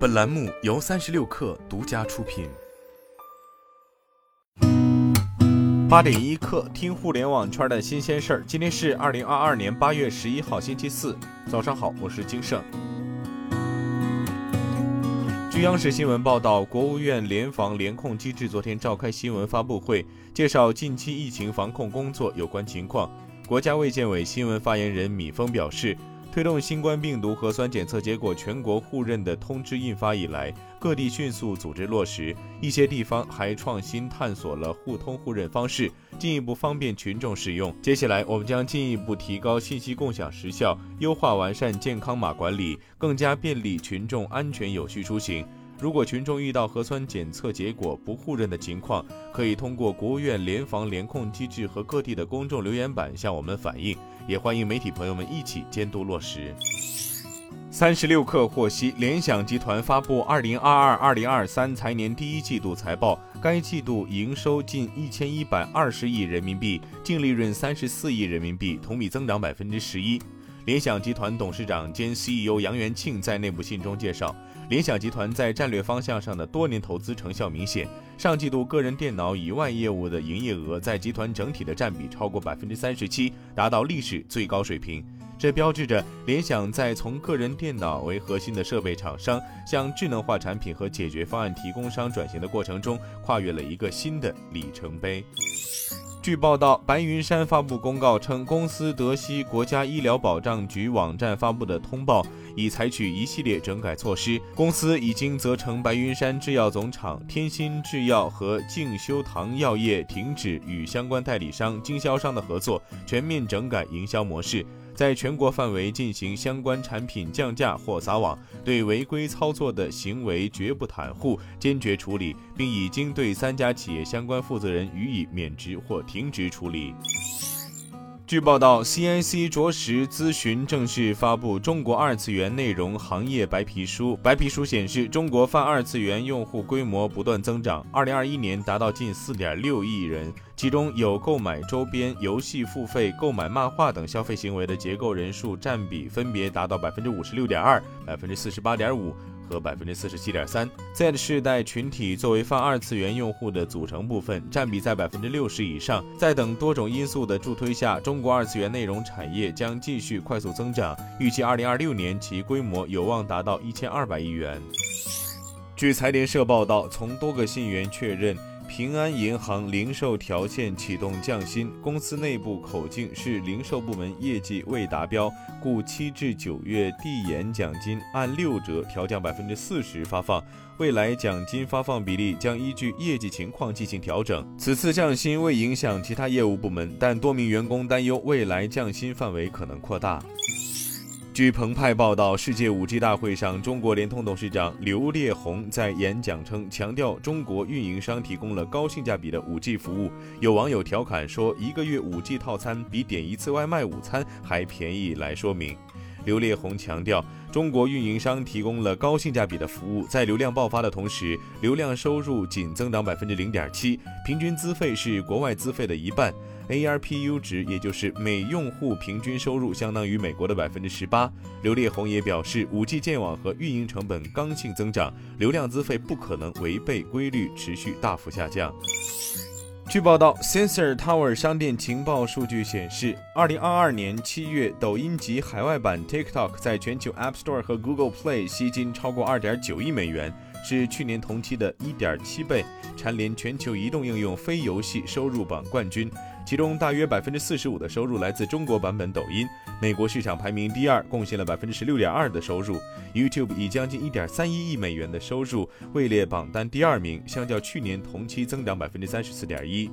本栏目由三十六氪独家出品。八点一刻，听互联网圈的新鲜事儿。今天是二零二二年八月十一号，星期四，早上好，我是金盛。据央视新闻报道，国务院联防联控机制昨天召开新闻发布会，介绍近期疫情防控工作有关情况。国家卫健委新闻发言人米峰表示。推动新冠病毒核酸检测结果全国互认的通知印发以来，各地迅速组织落实，一些地方还创新探索了互通互认方式，进一步方便群众使用。接下来，我们将进一步提高信息共享时效，优化完善健康码管理，更加便利群众安全有序出行。如果群众遇到核酸检测结果不互认的情况，可以通过国务院联防联控机制和各地的公众留言板向我们反映，也欢迎媒体朋友们一起监督落实。三十六氪获悉，联想集团发布二零二二二零二三财年第一季度财报，该季度营收近一千一百二十亿人民币，净利润三十四亿人民币，同比增长百分之十一。联想集团董事长兼 CEO 杨元庆在内部信中介绍。联想集团在战略方向上的多年投资成效明显。上季度个人电脑以外业务的营业额在集团整体的占比超过百分之三十七，达到历史最高水平。这标志着联想在从个人电脑为核心的设备厂商向智能化产品和解决方案提供商转型的过程中，跨越了一个新的里程碑。据报道，白云山发布公告称，公司德西国家医疗保障局网站发布的通报，已采取一系列整改措施。公司已经责成白云山制药总厂、天心制药和静修堂药业停止与相关代理商、经销商的合作，全面整改营销模式。在全国范围进行相关产品降价或撒网，对违规操作的行为绝不袒护，坚决处理，并已经对三家企业相关负责人予以免职或停职处理。据报道，CIC 着实咨询正式发布《中国二次元内容行业白皮书》。白皮书显示，中国泛二次元用户规模不断增长，2021年达到近4.6亿人，其中有购买周边、游戏付费、购买漫画等消费行为的结构人数占比分别达到56.2%、48.5%。和百分之四十七点三，Z 世代群体作为泛二次元用户的组成部分，占比在百分之六十以上。在等多种因素的助推下，中国二次元内容产业将继续快速增长，预计二零二六年其规模有望达到一千二百亿元。据财联社报道，从多个信源确认。平安银行零售条线启动降薪，公司内部口径是零售部门业绩未达标，故七至九月递延奖金按六折调降百分之四十发放，未来奖金发放比例将依据业绩情况进行调整。此次降薪未影响其他业务部门，但多名员工担忧未来降薪范围可能扩大。据澎湃报道，世界 5G 大会上，中国联通董事长刘烈宏在演讲称，强调中国运营商提供了高性价比的 5G 服务。有网友调侃说，一个月 5G 套餐比点一次外卖午餐还便宜，来说明。刘烈宏强调，中国运营商提供了高性价比的服务，在流量爆发的同时，流量收入仅增长百分之零点七，平均资费是国外资费的一半。ARPU 值，也就是每用户平均收入，相当于美国的百分之十八。刘烈宏也表示，5G 建网和运营成本刚性增长，流量资费不可能违背规律持续大幅下降。据报道，Sensor Tower 商店情报数据显示，二零二二年七月，抖音及海外版 TikTok 在全球 App Store 和 Google Play 吸金超过二点九亿美元，是去年同期的一点七倍，蝉联全球移动应用非游戏收入榜冠军。其中大约百分之四十五的收入来自中国版本抖音，美国市场排名第二，贡献了百分之十六点二的收入。YouTube 以将近一点三一亿美元的收入位列榜单第二名，相较去年同期增长百分之三十四点一。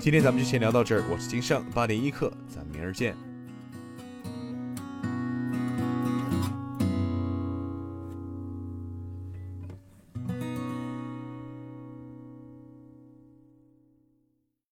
今天咱们就先聊到这儿，我是金盛，八点一刻，咱们明儿见。